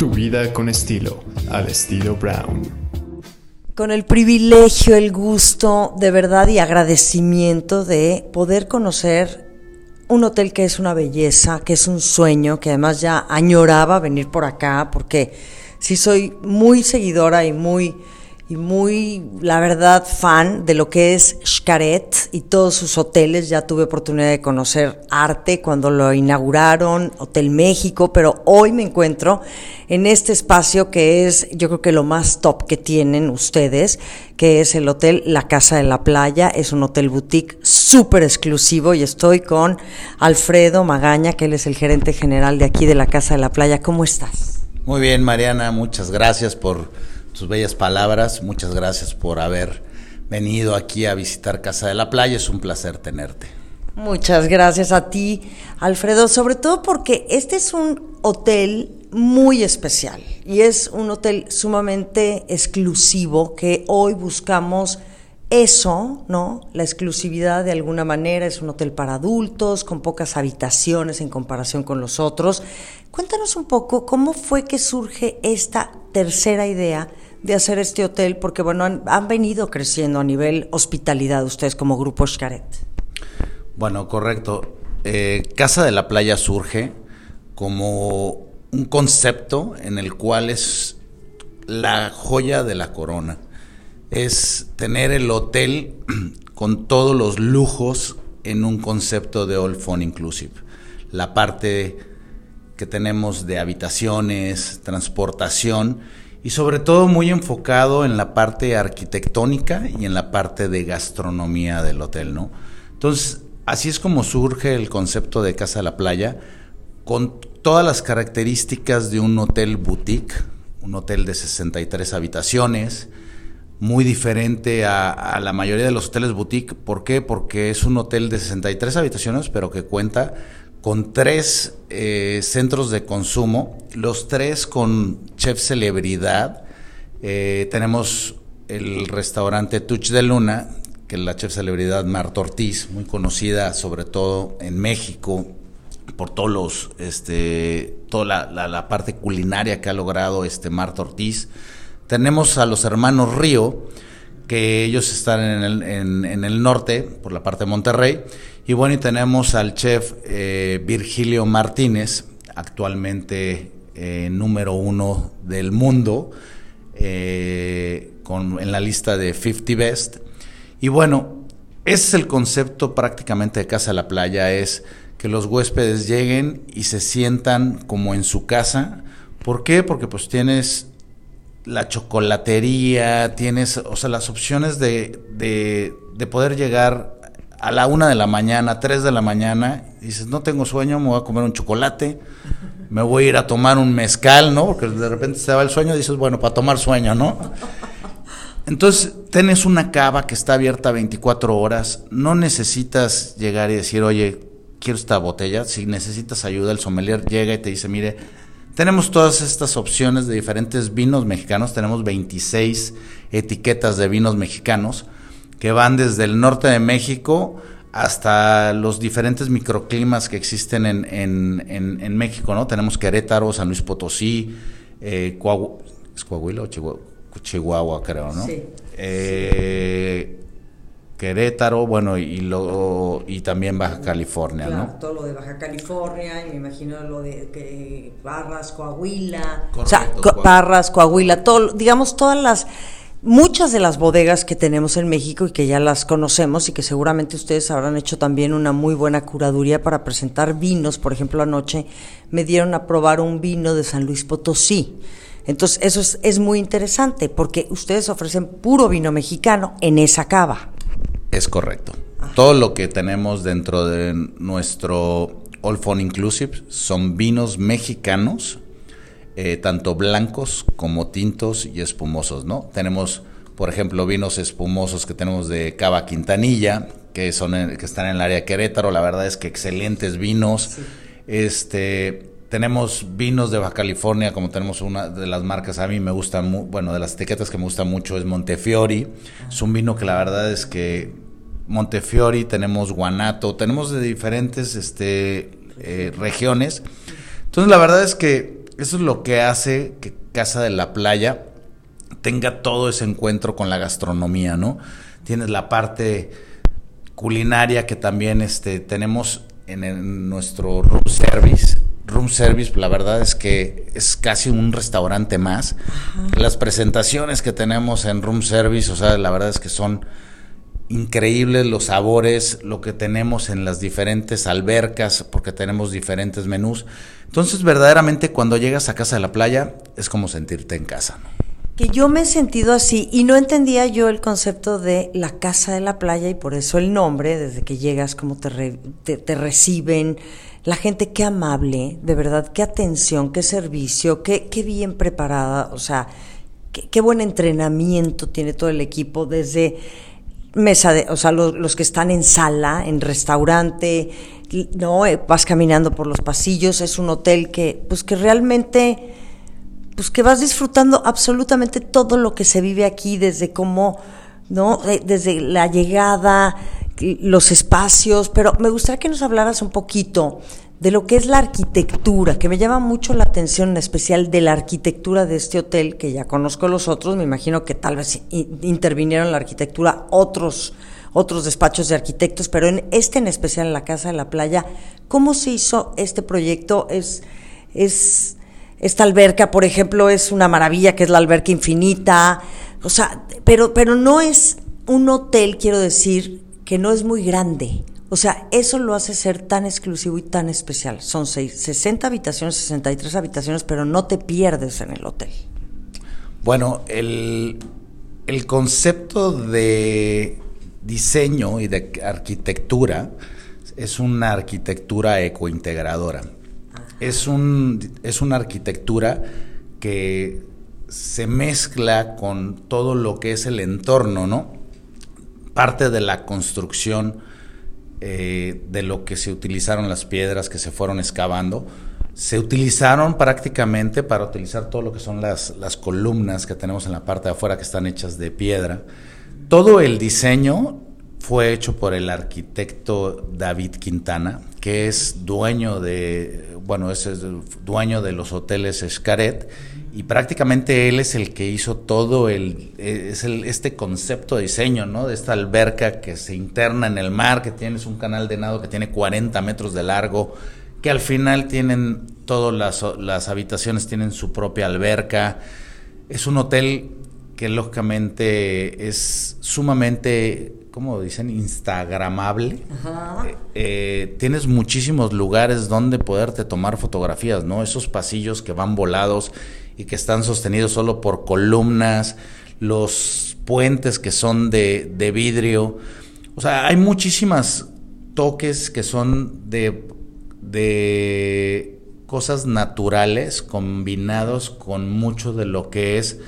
Tu vida con estilo, al estilo Brown. Con el privilegio, el gusto, de verdad y agradecimiento de poder conocer un hotel que es una belleza, que es un sueño, que además ya añoraba venir por acá, porque sí soy muy seguidora y muy y muy, la verdad, fan de lo que es Xcaret y todos sus hoteles. Ya tuve oportunidad de conocer arte cuando lo inauguraron, Hotel México, pero hoy me encuentro en este espacio que es, yo creo que lo más top que tienen ustedes, que es el Hotel La Casa de la Playa. Es un hotel boutique súper exclusivo y estoy con Alfredo Magaña, que él es el gerente general de aquí de la Casa de la Playa. ¿Cómo estás? Muy bien, Mariana, muchas gracias por sus bellas palabras. Muchas gracias por haber venido aquí a visitar Casa de la Playa. Es un placer tenerte. Muchas gracias a ti, Alfredo, sobre todo porque este es un hotel muy especial y es un hotel sumamente exclusivo que hoy buscamos eso, ¿no? La exclusividad de alguna manera es un hotel para adultos, con pocas habitaciones en comparación con los otros. Cuéntanos un poco cómo fue que surge esta tercera idea de hacer este hotel? Porque, bueno, han, venido creciendo a nivel hospitalidad ustedes como Grupo Xcaret. Bueno, correcto. Eh, Casa de la Playa surge como un concepto en el cual es la joya de la corona. Es tener el hotel con todos los lujos en un concepto de All Phone Inclusive. La parte que tenemos de habitaciones, transportación y sobre todo muy enfocado en la parte arquitectónica y en la parte de gastronomía del hotel, ¿no? Entonces, así es como surge el concepto de Casa de la Playa, con todas las características de un hotel boutique, un hotel de 63 habitaciones, muy diferente a, a, la mayoría de los hoteles boutique. ¿Por qué? Porque es un hotel de 63 habitaciones, pero que cuenta con tres eh, centros de consumo, los tres con chef celebridad. Eh, tenemos el restaurante Touch de Luna, que es la chef celebridad Marta Ortiz, muy conocida sobre todo en México por todos los, este, toda la, parte culinaria que ha logrado este Marta Ortiz. Tenemos a los hermanos Río, que ellos están en el, norte, por la parte de Monterrey, y bueno, y tenemos al chef eh, Virgilio Martínez, actualmente eh, número uno del mundo, eh, en la lista de 50 Best. Y bueno, ese es el concepto prácticamente de Casa de la Playa, es que los huéspedes lleguen y se sientan como en su casa. ¿Por qué? Porque pues tienes la chocolatería, tienes, o sea, las opciones de, de, de poder llegar a la una de la mañana, tres de la mañana, dices, no tengo sueño, me voy a comer un chocolate, me voy a ir a tomar un mezcal, ¿no? Porque de repente se va el sueño y dices, bueno, para tomar sueño, ¿no? Entonces, tienes una cava que está abierta 24 horas, no necesitas llegar y decir, oye, quiero esta botella, si necesitas ayuda, el sommelier llega y te dice, mire, tenemos todas estas opciones de diferentes vinos mexicanos, tenemos 26 etiquetas de vinos mexicanos, que van desde el norte de México hasta los diferentes microclimas que existen en, en, en, México, ¿no? Tenemos Querétaro, San Luis Potosí, eh, ¿es Coahuila o Chihuahua? creo, ¿no? Sí. Eh, Querétaro, bueno, y lo y también Baja California, claro, todo lo de Baja California, y me imagino lo de que Parras, Coahuila, o sea, Parras, Coahuila, todo, digamos todas las Muchas de las bodegas que tenemos en México y que ya las conocemos y que seguramente ustedes habrán hecho también una muy buena curaduría para presentar vinos, por ejemplo anoche me dieron a probar un vino de San Luis Potosí. Entonces eso es, muy interesante porque ustedes ofrecen puro vino mexicano en esa cava. Es correcto. Todo lo que tenemos dentro de nuestro All Fun Inclusive son vinos mexicanos eh, tanto blancos como tintos y espumosos, ¿no? Tenemos, por ejemplo, vinos espumosos que tenemos de Cava Quintanilla, que son que están en el área de Querétaro, la verdad es que excelentes vinos. Este tenemos vinos de Baja California, como tenemos una de las marcas, a mí me gusta, bueno, de las etiquetas que me gusta mucho es Montefiori. Es un vino que la verdad es que Montefiori, tenemos Guanato, tenemos de diferentes este, eh, regiones. Entonces la verdad es que eso es lo que hace que Casa de la Playa tenga todo ese encuentro con la gastronomía, ¿no? Tienes la parte culinaria que también este, tenemos en, nuestro room service. Room service, la verdad es que es casi un restaurante más. Las presentaciones que tenemos en room service, o sea, la verdad es que son increíbles los sabores, lo que tenemos en las diferentes albercas, porque tenemos diferentes menús. Entonces, verdaderamente, cuando llegas a casa de la playa, es como sentirte en casa. Que yo me he sentido así y no entendía yo el concepto de la casa de la playa y por eso el nombre, desde que llegas, cómo te, te, reciben, la gente qué amable, de verdad, qué atención, qué servicio, qué, qué bien preparada, o sea, qué, qué buen entrenamiento tiene todo el equipo desde mesa de, o sea, los, que están en sala, en restaurante, no, eh, vas caminando por los pasillos, es un hotel que, pues que realmente, pues que vas disfrutando absolutamente todo lo que se vive aquí, desde cómo, no, eh, desde la llegada, los espacios, pero me gustaría que nos hablaras un poquito de lo que es la arquitectura, que me llama mucho la atención, en especial de la arquitectura de este hotel, que ya conozco los otros, me imagino que tal vez intervinieron en la arquitectura otros, otros despachos de arquitectos, pero en este en especial, en la Casa de la Playa, ¿cómo se hizo este proyecto? Es, es, esta alberca, por ejemplo, es una maravilla, que es la alberca infinita, o sea, pero, pero no es un hotel, quiero decir, que no es muy grande. O sea, eso lo hace ser tan exclusivo y tan especial. Son seis, 60 habitaciones, 63 habitaciones, pero no te pierdes en el hotel. Bueno, el, el concepto de diseño y de arquitectura es una arquitectura ecointegradora. Es, un, es una arquitectura que se mezcla con todo lo que es el entorno, ¿no? Parte de la construcción eh, de lo que se utilizaron las piedras que se fueron excavando, se utilizaron prácticamente para utilizar todo lo que son las, las columnas que tenemos en la parte de afuera que están hechas de piedra. Todo el diseño fue hecho por el arquitecto David Quintana, que es dueño de, bueno, es dueño de los hoteles Escaret y prácticamente él es el que hizo todo el, es el, este concepto de diseño, ¿no? De esta alberca que se interna en el mar, que tienes un canal de nado que tiene 40 metros de largo, que al final tienen todas las, las habitaciones tienen su propia alberca. Es un hotel que lógicamente es sumamente, ¿cómo dicen? Instagramable. Eh, eh, tienes muchísimos lugares donde poderte tomar fotografías, ¿no? Esos pasillos que van volados y que están sostenidos solo por columnas, los puentes que son de, de vidrio. O sea, hay muchísimas toques que son de, de cosas naturales combinados con mucho de lo que es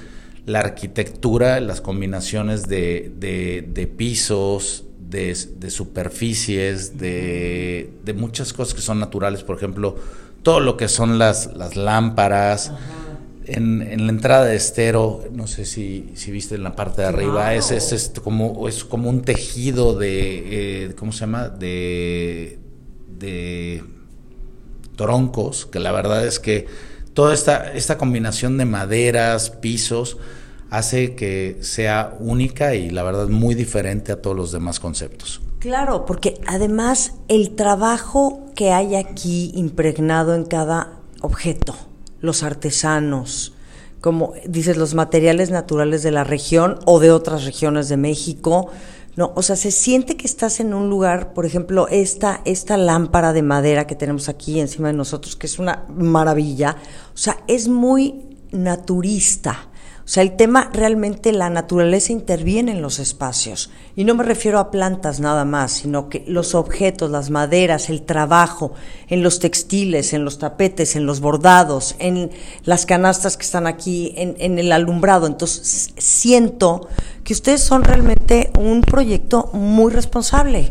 la arquitectura, las combinaciones de, de, pisos, de, superficies, de, muchas cosas que son naturales, por ejemplo, todo lo que son las, las lámparas en, la entrada de estero, no sé si, si viste en la parte de arriba, es, es, como, es como un tejido de, eh, ¿cómo se llama? De, de troncos, que la verdad es que toda esta, esta combinación de maderas, pisos, hace que sea única y la verdad muy diferente a todos los demás conceptos. Claro, porque además el trabajo que hay aquí impregnado en cada objeto, los artesanos, como dices, los materiales naturales de la región o de otras regiones de México. No, o sea, se siente que estás en un lugar, por ejemplo, esta, esta lámpara de madera que tenemos aquí encima de nosotros, que es una maravilla. O sea, es muy naturista. O sea, el tema realmente la naturaleza interviene en los espacios. Y no me refiero a plantas nada más, sino que los objetos, las maderas, el trabajo, en los textiles, en los tapetes, en los bordados, en las canastas que están aquí, en, en el alumbrado. Entonces, siento que ustedes son realmente un proyecto muy responsable.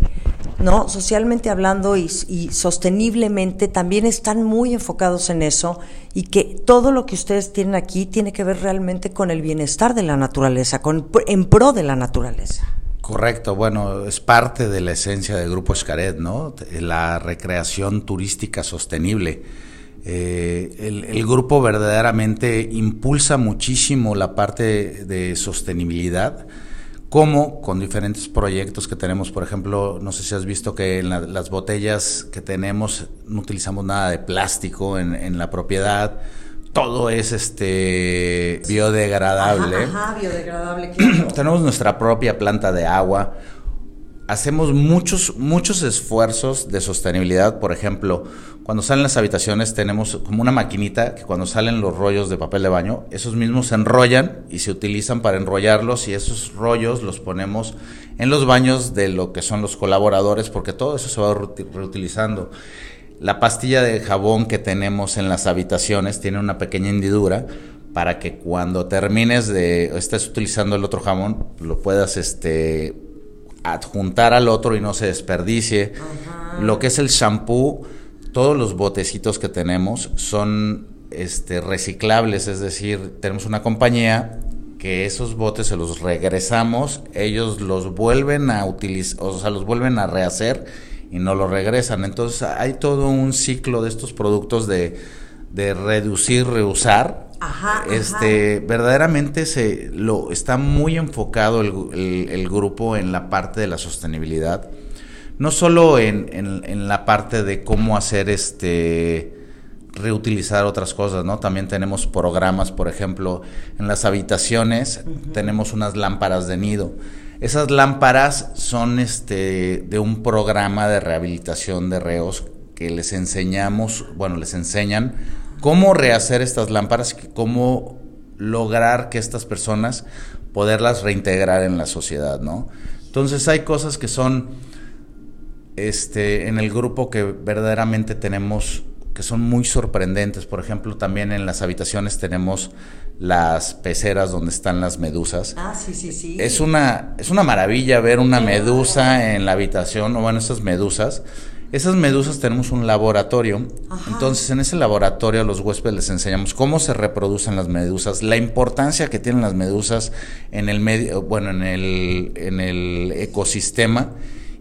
¿no? Socialmente hablando y, sosteniblemente también están muy enfocados en eso y que todo lo que ustedes tienen aquí tiene que ver realmente con el bienestar de la naturaleza, con, en pro de la naturaleza. Correcto, bueno, es parte de la esencia del Grupo Escaret, ¿no? La recreación turística sostenible. Eh, el, grupo verdaderamente impulsa muchísimo la parte de sostenibilidad, como con diferentes proyectos que tenemos. Por ejemplo, no sé si has visto que en las botellas que tenemos no utilizamos nada de plástico en, la propiedad. Todo es este biodegradable. Ajá, biodegradable, tenemos nuestra propia planta de agua hacemos muchos, muchos esfuerzos de sostenibilidad. Por ejemplo, cuando salen las habitaciones tenemos como una maquinita que cuando salen los rollos de papel de baño, esos mismos se enrollan y se utilizan para enrollarlos y esos rollos los ponemos en los baños de lo que son los colaboradores porque todo eso se va reutilizando. La pastilla de jabón que tenemos en las habitaciones tiene una pequeña hendidura para que cuando termines de estés utilizando el otro jabón lo puedas este adjuntar al otro y no se desperdicie. Lo que es el shampoo, todos los botecitos que tenemos son este, reciclables, es decir, tenemos una compañía que esos botes se los regresamos, ellos los vuelven a utilizar, o sea, los vuelven a rehacer y no los regresan. Entonces hay todo un ciclo de estos productos de, de reducir, reusar este, verdaderamente se lo está muy enfocado el, grupo en la parte de la sostenibilidad. No solo en, la parte de cómo hacer este reutilizar otras cosas, ¿no? También tenemos programas, por ejemplo, en las habitaciones tenemos unas lámparas de nido. Esas lámparas son este de un programa de rehabilitación de reos que les enseñamos, bueno, les enseñan cómo rehacer estas lámparas, cómo lograr que estas personas poderlas reintegrar en la sociedad, ¿no? Entonces hay cosas que son este en el grupo que verdaderamente tenemos que son muy sorprendentes. Por ejemplo, también en las habitaciones tenemos las peceras donde están las medusas. Ah, sí, sí, sí. Es una, es una maravilla ver una medusa en la habitación, o bueno, esas medusas. Esas medusas tenemos un laboratorio. Entonces, en ese laboratorio a los huéspedes les enseñamos cómo se reproducen las medusas, la importancia que tienen las medusas en el medio, bueno, en el, en el ecosistema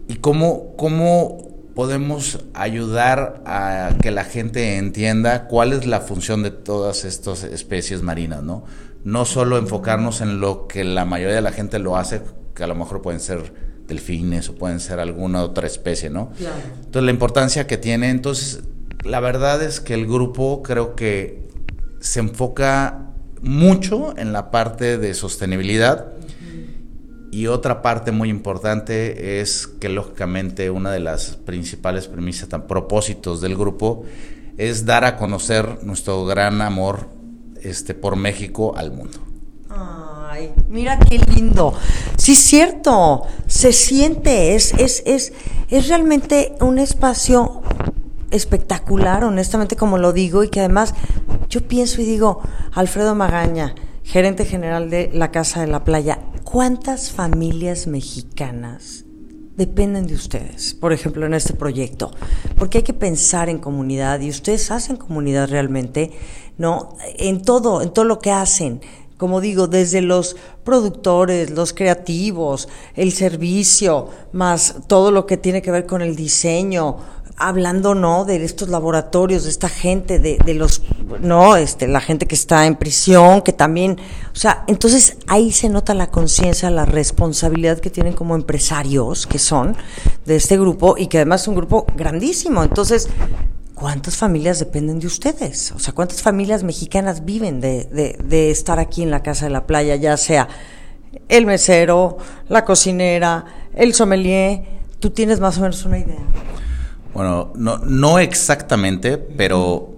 y cómo, cómo podemos ayudar a que la gente entienda cuál es la función de todas estas especies marinas, ¿no? No solo enfocarnos en lo que la mayoría de la gente lo hace, que a lo mejor pueden ser delfines o pueden ser alguna otra especie, ¿no? Entonces la importancia que tiene, entonces la verdad es que el grupo creo que se enfoca mucho en la parte de sostenibilidad y otra parte muy importante es que lógicamente una de las principales premisas, propósitos del grupo es dar a conocer nuestro gran amor este, por México al mundo. Ay, mira qué lindo. Sí, cierto. Se siente, es, es, es, es realmente un espacio espectacular, honestamente, como lo digo, y que además yo pienso y digo, Alfredo Magaña, gerente general de la Casa de la Playa, ¿cuántas familias mexicanas dependen de ustedes, por ejemplo, en este proyecto? Porque hay que pensar en comunidad y ustedes hacen comunidad realmente, ¿no? En todo, en todo lo que hacen como digo, desde los productores, los creativos, el servicio, más todo lo que tiene que ver con el diseño, hablando no de estos laboratorios, de esta gente, de, de, los no, este, la gente que está en prisión, que también, o sea, entonces ahí se nota la conciencia, la responsabilidad que tienen como empresarios que son de este grupo y que además es un grupo grandísimo. Entonces, ¿cuántas familias dependen de ustedes? O sea, ¿cuántas familias mexicanas viven de, de, estar aquí en la Casa de la Playa, ya sea el mesero, la cocinera, el sommelier? ¿Tú tienes más o menos una idea? Bueno, no, no exactamente, pero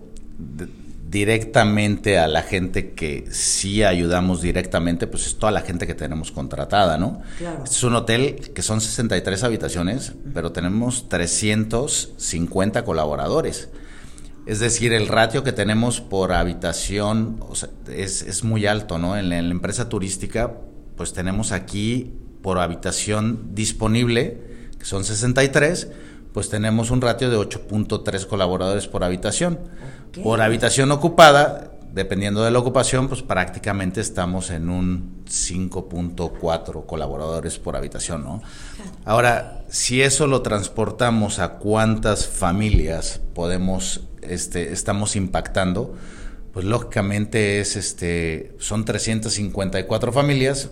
directamente a la gente que sí ayudamos directamente, pues es toda la gente que tenemos contratada, ¿no? Claro. Este es un hotel que son 63 habitaciones, pero tenemos 350 colaboradores. Es decir, el ratio que tenemos por habitación es, muy alto, ¿no? En la, en la empresa turística, pues tenemos aquí por habitación disponible, que son 63, pues tenemos un ratio de 8.3 colaboradores por habitación. Por habitación ocupada, dependiendo de la ocupación, pues prácticamente estamos en un 5.4 colaboradores por habitación, ¿no? Ahora, si eso lo transportamos a cuántas familias podemos este, estamos impactando, pues lógicamente es este son 354 familias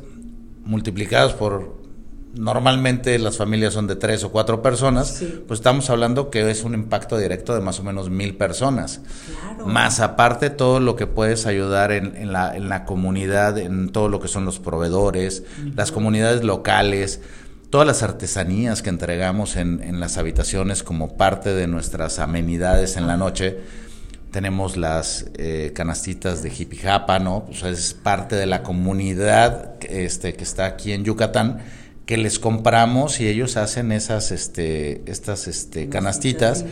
multiplicadas por normalmente las familias son de tres o cuatro personas, pues estamos hablando que es un impacto directo de más o menos mil personas. Más aparte todo lo que puedes ayudar en, la, en, la, comunidad, en todo lo que son los proveedores, las comunidades locales, todas las artesanías que entregamos en, en, las habitaciones como parte de nuestras amenidades en la noche. Tenemos las eh, canastitas de hippie japa, ¿no? Pues es parte de la comunidad este, que está aquí en Yucatán que les compramos y ellos hacen esas este estas este canastitas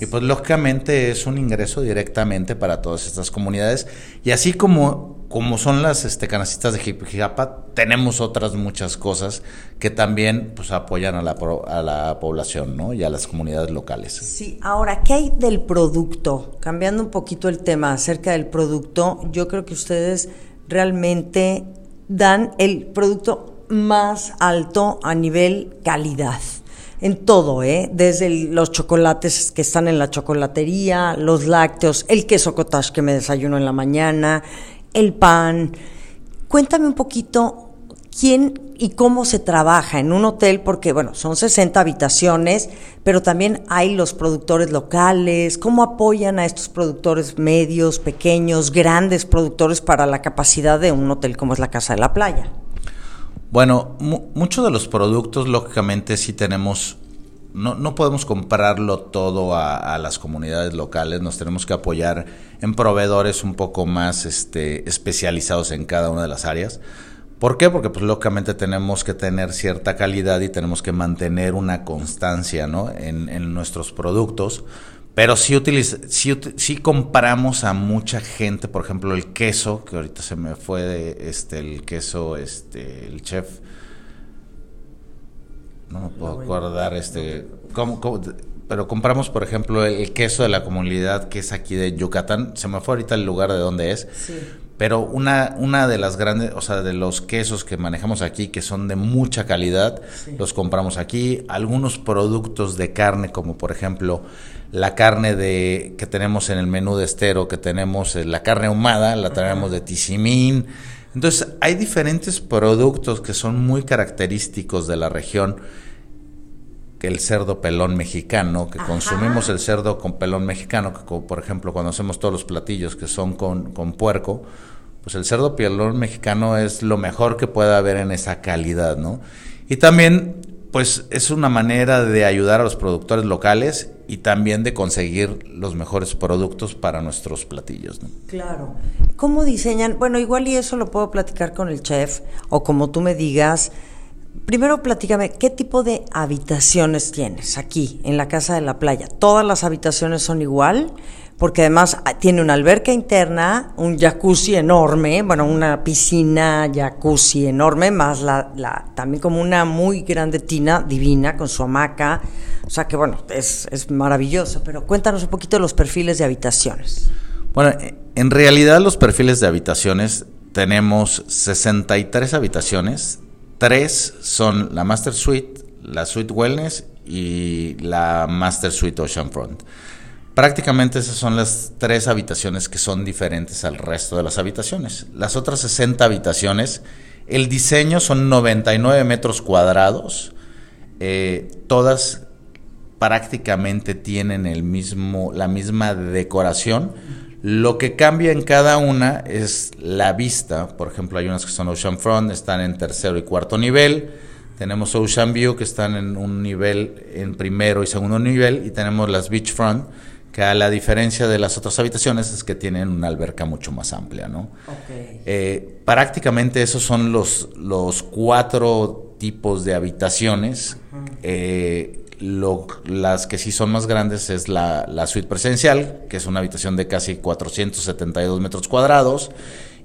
y pues lógicamente es un ingreso directamente para todas estas comunidades y así como como son las este canastitas de Jipijapa tenemos otras muchas cosas que también pues apoyan a la, a la población ¿no? y a las comunidades locales. Sí, ahora, ¿qué hay del producto? Cambiando un poquito el tema acerca del producto, yo creo que ustedes realmente dan el producto más alto a nivel calidad. En todo, ¿eh? Desde los chocolates que están en la chocolatería, los lácteos, el queso cottage que me desayuno en la mañana, el pan. Cuéntame un poquito quién y cómo se trabaja en un hotel, porque bueno, son 60 habitaciones, pero también hay los productores locales, cómo apoyan a estos productores medios, pequeños, grandes productores para la capacidad de un hotel como es la Casa de la Playa. Bueno, muchos de los productos, lógicamente, sí tenemos. No, no podemos comprarlo todo a, las comunidades locales, nos tenemos que apoyar en proveedores un poco más este, especializados en cada una de las áreas. ¿Por qué? Porque pues lógicamente tenemos que tener cierta calidad y tenemos que mantener una constancia ¿no? en nuestros productos pero sí, utiliza, sí, compramos a mucha gente, por ejemplo, el queso, que ahorita se me fue de, este, el queso, este, el chef. No me puedo acordar, este. pero compramos, por ejemplo, el queso de la comunidad que es aquí de Yucatán. Se me fue ahorita el lugar de donde es. Sí. Pero una, una de las grandes, o sea, de los quesos que manejamos aquí, que son de mucha calidad, los compramos aquí. Algunos productos de carne, como por ejemplo la carne de que tenemos en el menú de estero, que tenemos eh, la carne ahumada, la traemos de Tizimín. Entonces, hay diferentes productos que son muy característicos de la región que el cerdo pelón mexicano, que consumimos el cerdo con pelón mexicano, que por ejemplo cuando hacemos todos los platillos que son con, con puerco, pues el cerdo pelón mexicano es lo mejor que puede haber en esa calidad, ¿no? Y también, pues es una manera de ayudar a los productores locales y también de conseguir los mejores productos para nuestros platillos. ¿no? Claro. ¿Cómo diseñan? Bueno, igual y eso lo puedo platicar con el chef o como tú me digas primero platícame, ¿qué tipo de habitaciones tienes aquí en la casa de la playa? ¿Todas las habitaciones son igual? Porque además ah, tiene una alberca interna, un jacuzzi enorme, bueno, una piscina jacuzzi enorme, más la, también como una muy grande tina divina con su hamaca. O sea que bueno, es, es maravilloso. Pero cuéntanos un poquito los perfiles de habitaciones. Bueno, en realidad los perfiles de habitaciones tenemos 63 habitaciones Tres son la Master Suite, la Suite Wellness y la Master Suite Oceanfront. Prácticamente esas son las tres habitaciones que son diferentes al resto de las habitaciones. Las otras 60 habitaciones, el diseño son 99 metros cuadrados, eh, todas prácticamente tienen el mismo, la misma decoración lo que cambia en cada una es la vista. Por ejemplo, hay unas que son Ocean Front, están en tercero y cuarto nivel. Tenemos Ocean View, que están en un nivel, en primero y segundo nivel. Y tenemos las Beach Front, que a la diferencia de las otras habitaciones es que tienen una alberca mucho más amplia, ¿no? Eh, prácticamente esos son los, los cuatro tipos de habitaciones las que sí son más grandes es la, suite presencial, que es una habitación de casi 472 metros cuadrados,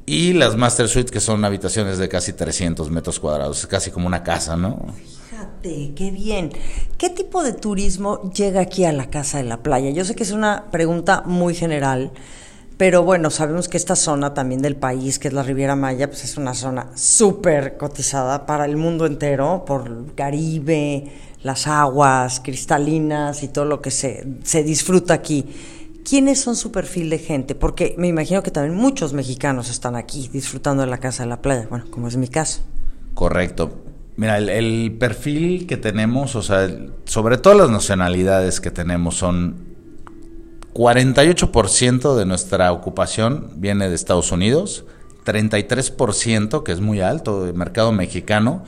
y las master suite, que son habitaciones de casi 300 metros cuadrados, es casi como una casa, ¿no? Fíjate, qué bien. ¿Qué tipo de turismo llega aquí a la Casa de la Playa? Yo sé que es una pregunta muy general, pero bueno, sabemos que esta zona también del país, que es la Riviera Maya, pues es una zona súper cotizada para el mundo entero, por Caribe, las aguas cristalinas y todo lo que se, se disfruta aquí. ¿quiénes son su perfil de gente? Porque me imagino que también muchos mexicanos están aquí disfrutando de la casa de la playa, bueno, como es mi caso. Correcto. Mira, el, perfil que tenemos, o sea, sobre todo las nacionalidades que tenemos son 48% de nuestra ocupación viene de Estados Unidos, 33%, que es muy alto, del mercado mexicano,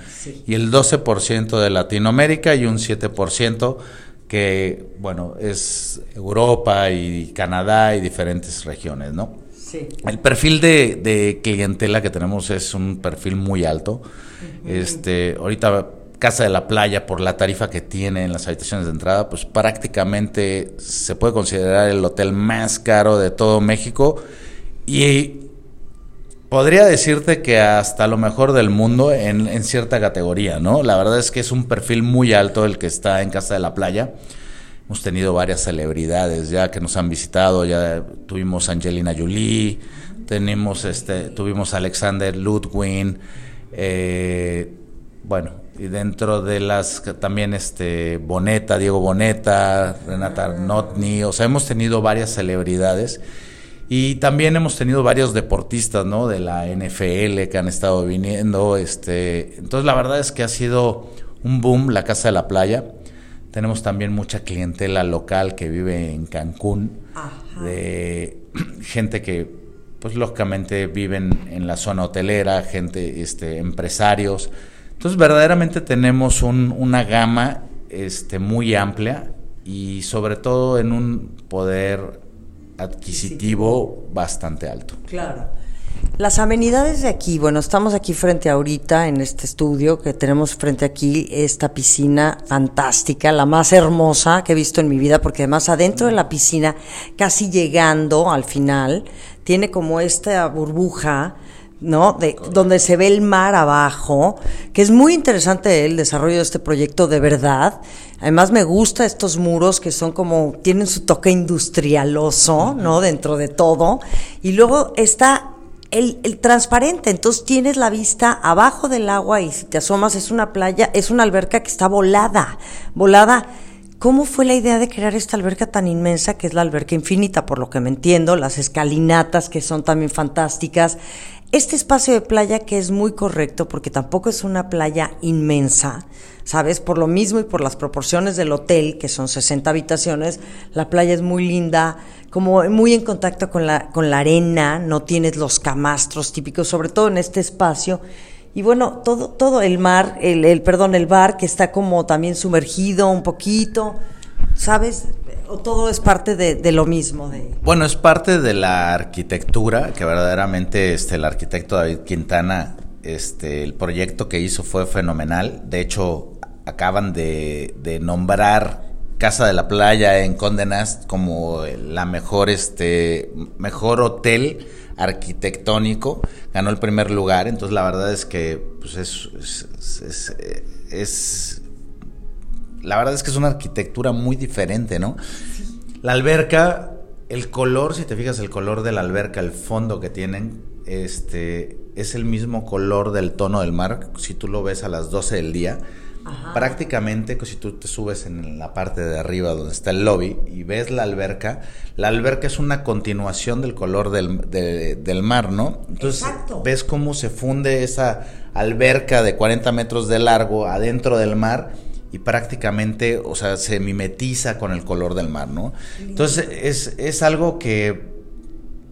y el 12% de Latinoamérica y un 7% que, bueno, es Europa y Canadá y diferentes regiones, ¿no? Sí. El perfil de, clientela que tenemos es un perfil muy alto. Este, ahorita Casa de la Playa, por la tarifa que tiene en las habitaciones de entrada, pues prácticamente se puede considerar el hotel más caro de todo México. Y podría decirte que hasta lo mejor del mundo en, cierta categoría, ¿no? La verdad es que es un perfil muy alto el que está en Casa de la Playa. Hemos tenido varias celebridades ya que nos han visitado, ya tuvimos Angelina Jolie, tenemos este, tuvimos Alexander Ludwig, eh, bueno, y dentro de las también este Boneta, Diego Boneta, Renata Arnotni, o sea, hemos tenido varias celebridades y también hemos tenido varios deportistas, ¿no? De la NFL que han estado viniendo, este, entonces la verdad es que ha sido un boom la Casa de la Playa. Tenemos también mucha clientela local que vive en Cancún, de gente que pues lógicamente viven en la zona hotelera, gente, este, empresarios, entonces, verdaderamente tenemos una gama este, muy amplia y sobre todo en un poder adquisitivo bastante alto. Claro. Las amenidades de aquí, bueno, estamos aquí frente ahorita en este estudio que tenemos frente aquí esta piscina fantástica, la más hermosa que he visto en mi vida, porque además adentro de la piscina, casi llegando al final, tiene como esta burbuja ¿no? De, donde se ve el mar abajo, que es muy interesante el desarrollo de este proyecto de verdad. Además me gusta estos muros que son como, tienen su toque industrialoso, ¿no? Dentro de todo. Y luego está el, el, transparente, entonces tienes la vista abajo del agua y si te asomas es una playa, es una alberca que está volada, volada. ¿Cómo fue la idea de crear esta alberca tan inmensa que es la alberca infinita? Por lo que me entiendo, las escalinatas que son también fantásticas, este espacio de playa que es muy correcto porque tampoco es una playa inmensa, ¿sabes? Por lo mismo y por las proporciones del hotel, que son 60 habitaciones, la playa es muy linda, como muy en contacto con la, con la arena, no tienes los camastros típicos, sobre todo en este espacio. Y bueno, todo, todo el mar, el, el perdón, el bar que está como también sumergido un poquito, ¿sabes? ¿O todo es parte de, lo mismo? De... Bueno, es parte de la arquitectura, que verdaderamente este, el arquitecto David Quintana, este, el proyecto que hizo fue fenomenal. De hecho, acaban de, nombrar Casa de la Playa en Condenas como la mejor, este, mejor hotel arquitectónico. Ganó el primer lugar, entonces la verdad es que pues es la verdad es que es una arquitectura muy diferente, ¿no? La alberca, el color, si te fijas el color de la alberca, el fondo que tienen, este, es el mismo color del tono del mar, si tú lo ves a las 12 del día. Prácticamente, si tú te subes en la parte de arriba donde está el lobby y ves la alberca, la alberca es una continuación del color del, del mar, ¿no? Entonces ves cómo se funde esa alberca de 40 metros de largo adentro del mar y prácticamente, o sea, se mimetiza con el color del mar, ¿no? Entonces es, es algo que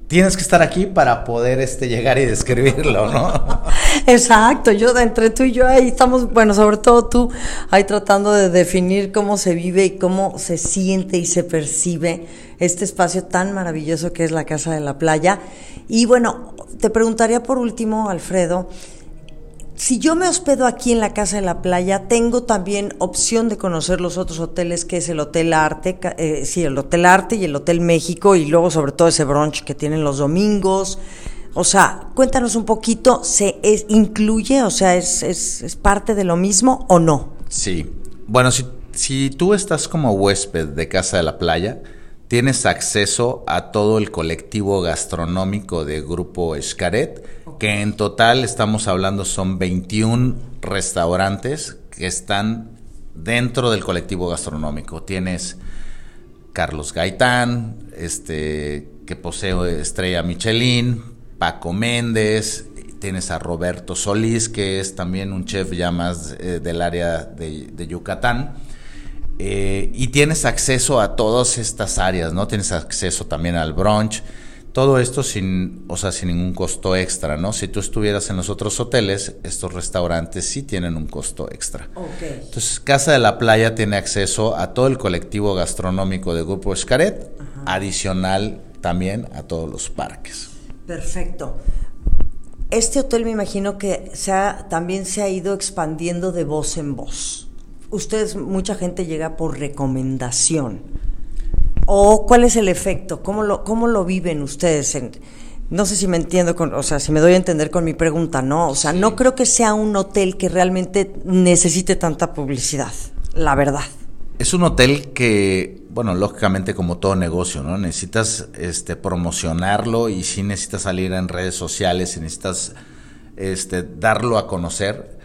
tienes que estar aquí para poder este llegar y describirlo, ¿no? Exacto, yo entre tú y yo ahí estamos, bueno, sobre todo tú ahí tratando de definir cómo se vive y cómo se siente y se percibe este espacio tan maravilloso que es la Casa de la Playa. Y bueno, te preguntaría por último, Alfredo, si yo me hospedo aquí en la Casa de la Playa, tengo también opción de conocer los otros hoteles, que es el Hotel Arte, eh, sí, el Hotel Arte y el Hotel México, y luego sobre todo ese brunch que tienen los domingos. O sea, cuéntanos un poquito, ¿se incluye, o sea, es, es, parte de lo mismo o no? Sí. Bueno, si, si tú estás como huésped de Casa de la Playa, tienes acceso a todo el colectivo gastronómico de Grupo Escaret, que en total estamos hablando son 21 restaurantes que están dentro del colectivo gastronómico. Tienes Carlos Gaitán, este, que posee estrella Michelin, Paco Méndez, tienes a Roberto Solís, que es también un chef ya más eh, del área de, Yucatán. Eh, y tienes acceso a todas estas áreas, ¿no? Tienes acceso también al brunch. Todo esto sin, o sea, sin ningún costo extra, ¿no? Si tú estuvieras en los otros hoteles, estos restaurantes sí tienen un costo extra. Entonces, Casa de la Playa tiene acceso a todo el colectivo gastronómico de Grupo Escaret, adicional también a todos los parques. Perfecto. Este hotel me imagino que se también se ha ido expandiendo de voz en voz. Ustedes, mucha gente llega por recomendación. ¿O cuál es el efecto? ¿Cómo lo, cómo lo viven ustedes? no sé si me entiendo, con, o sea, si me doy a entender con mi pregunta, ¿no? O sea, no creo que sea un hotel que realmente necesite tanta publicidad, la verdad. Es un hotel que, bueno, lógicamente como todo negocio, ¿no? Necesitas este, promocionarlo y sí necesitas salir en redes sociales, necesitas este, darlo a conocer.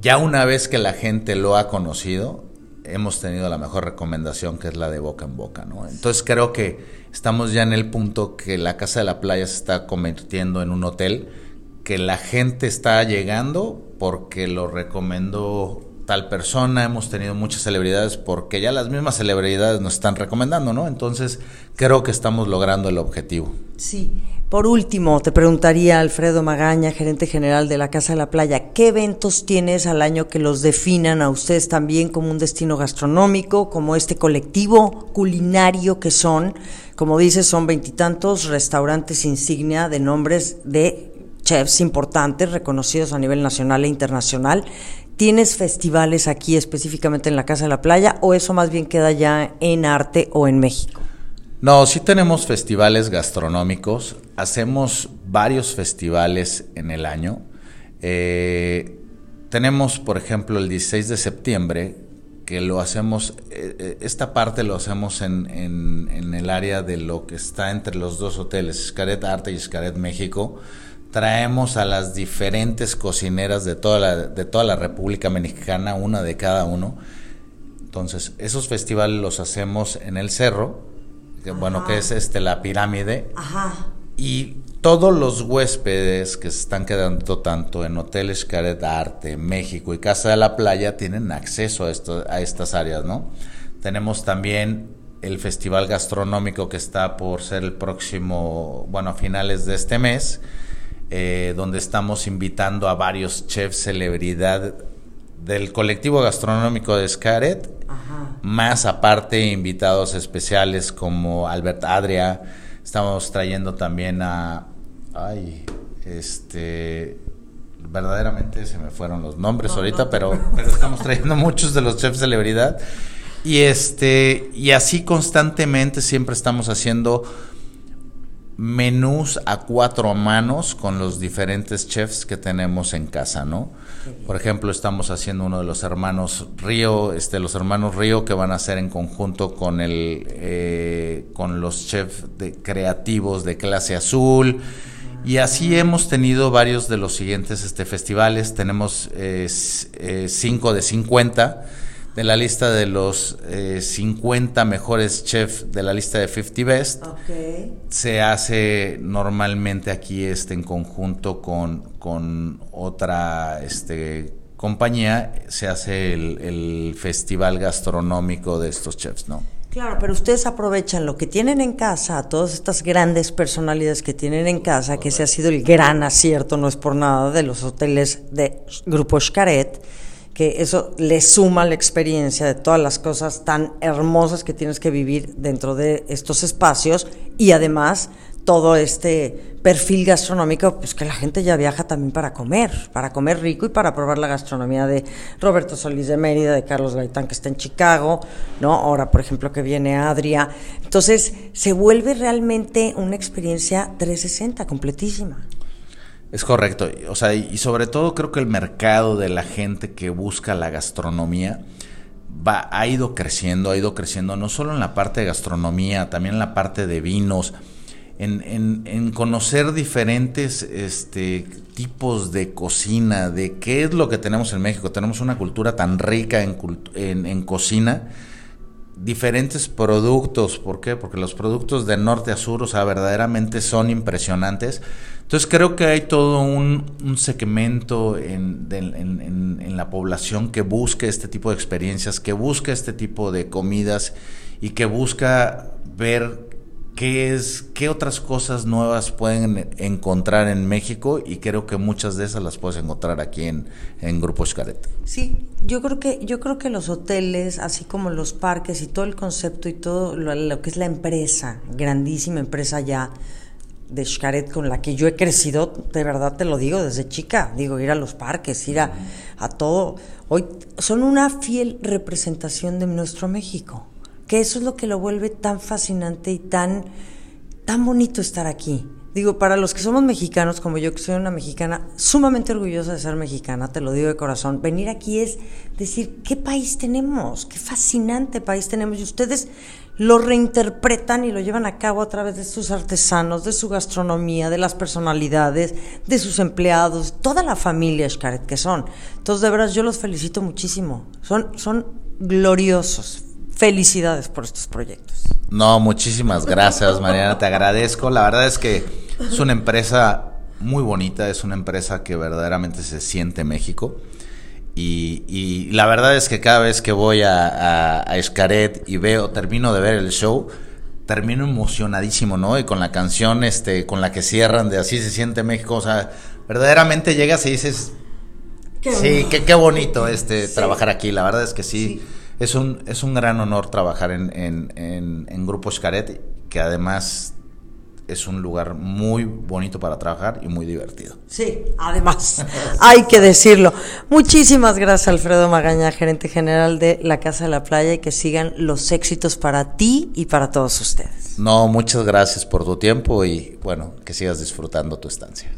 Ya una vez que la gente lo ha conocido, hemos tenido la mejor recomendación que es la de boca en boca, ¿no? Entonces creo que estamos ya en el punto que la Casa de la Playa se está convirtiendo en un hotel que la gente está llegando porque lo recomendó tal persona, hemos tenido muchas celebridades porque ya las mismas celebridades nos están recomendando, ¿no? Entonces, creo que estamos logrando el objetivo. Sí. Por último, te preguntaría Alfredo Magaña, gerente general de la Casa de la Playa, ¿qué eventos tienes al año que los definan a ustedes también como un destino gastronómico, como este colectivo culinario que son? Como dices, son veintitantos restaurantes insignia de nombres de chefs importantes, reconocidos a nivel nacional e internacional. ¿Tienes festivales aquí específicamente en la Casa de la Playa o eso más bien queda ya en arte o en México? No, sí tenemos festivales gastronómicos, hacemos varios festivales en el año. Eh, tenemos, por ejemplo, el 16 de septiembre, que lo hacemos, eh, eh, esta parte lo hacemos en, en, el área de lo que está entre los dos hoteles, Scaret Arte y Scaret México traemos a las diferentes cocineras de toda la, de toda la República Mexicana, una de cada uno. Entonces, esos festivales los hacemos en el cerro, que, bueno, que es este la pirámide. Ajá. Y todos los huéspedes que se están quedando tanto en hoteles Caret Arte, México y Casa de la Playa tienen acceso a, esto, a estas áreas, ¿no? Tenemos también el festival gastronómico que está por ser el próximo, bueno, a finales de este mes, eh, donde estamos invitando a varios chefs celebridad del colectivo gastronómico de Scaret, más aparte invitados especiales como Albert Adria, estamos trayendo también a, ay, este, verdaderamente se me fueron los nombres ahorita, pero, pero estamos trayendo muchos de los chefs celebridad. Y este, y así constantemente siempre estamos haciendo menús a cuatro manos con los diferentes chefs que tenemos en casa, ¿no? Por ejemplo, estamos haciendo uno de los hermanos Río, este, los hermanos Río que van a hacer en conjunto con el, eh, con los chefs de, creativos de clase azul. Y así hemos tenido varios de los siguientes este, festivales. Tenemos eh, eh, cinco de 50 de la lista de los 50 eh, mejores chefs de la lista de 50 Best. Se hace normalmente aquí este en conjunto con, con otra este, compañía, se hace el, festival gastronómico de estos chefs, ¿no? Claro, pero ustedes aprovechan lo que tienen en casa, todas estas grandes personalidades que tienen en casa, que ese ha sido el gran acierto, no es por nada, de los hoteles de Grupo Xcaret, que eso le suma la experiencia de todas las cosas tan hermosas que tienes que vivir dentro de estos espacios y además todo este perfil gastronómico, pues que la gente ya viaja también para comer, para comer rico y para probar la gastronomía de Roberto Solís de Mérida, de Carlos Gaitán que está en Chicago, ¿no? Ahora, por ejemplo, que viene Adria. Entonces, se vuelve realmente una experiencia 360 completísima. Es correcto, o sea, y sobre todo creo que el mercado de la gente que busca la gastronomía va, ha ido creciendo, ha ido creciendo no solo en la parte de gastronomía, también en la parte de vinos, en, en, conocer diferentes este, tipos de cocina, de qué es lo que tenemos en México. Tenemos una cultura tan rica en, en, en cocina diferentes productos. ¿Por qué? Porque los productos de norte a sur, o sea, verdaderamente son impresionantes. Entonces creo que hay todo un, segmento en, en, la población que busca este tipo de experiencias, que busca este tipo de comidas y que busca ver qué es, qué otras cosas nuevas pueden encontrar en México y creo que muchas de esas las puedes encontrar aquí en, en Grupo Xcaret. Sí, yo creo que, yo creo que los hoteles, así como los parques y todo el concepto y todo lo, que es la empresa, grandísima empresa ya de Xcaret con la que yo he crecido, de verdad te lo digo desde chica, digo, ir a los parques, ir a, a todo, hoy son una fiel representación de nuestro México que eso es lo que lo vuelve tan fascinante y tan, tan bonito estar aquí. Digo, para los que somos mexicanos, como yo que soy una mexicana, sumamente orgullosa de ser mexicana, te lo digo de corazón, venir aquí es decir, ¿qué país tenemos? ¿Qué fascinante país tenemos? Y ustedes lo reinterpretan y lo llevan a cabo a través de sus artesanos, de su gastronomía, de las personalidades, de sus empleados, toda la familia Xcaret que son. Entonces, de verdad, yo los felicito muchísimo. Son, son gloriosos, felicidades por estos proyectos. No, muchísimas gracias, Mariana, te agradezco. La verdad es que es una empresa muy bonita, es una empresa que verdaderamente se siente México. Y, la verdad es que cada vez que voy a, a, Escaret y veo, termino de ver el show, termino emocionadísimo, ¿no? Y con la canción este, con la que cierran de Así se siente México, o sea, verdaderamente llegas y dices, sí, qué, qué bonito este trabajar aquí, la verdad es que sí es un, es un gran honor trabajar en, en, en, Grupo Xcaret, que además es un lugar muy bonito para trabajar y muy divertido. Sí, además, hay que decirlo. Muchísimas gracias, Alfredo Magaña, gerente general de la Casa de la Playa, y que sigan los éxitos para ti y para todos ustedes. No, muchas gracias por tu tiempo y bueno, que sigas disfrutando tu estancia.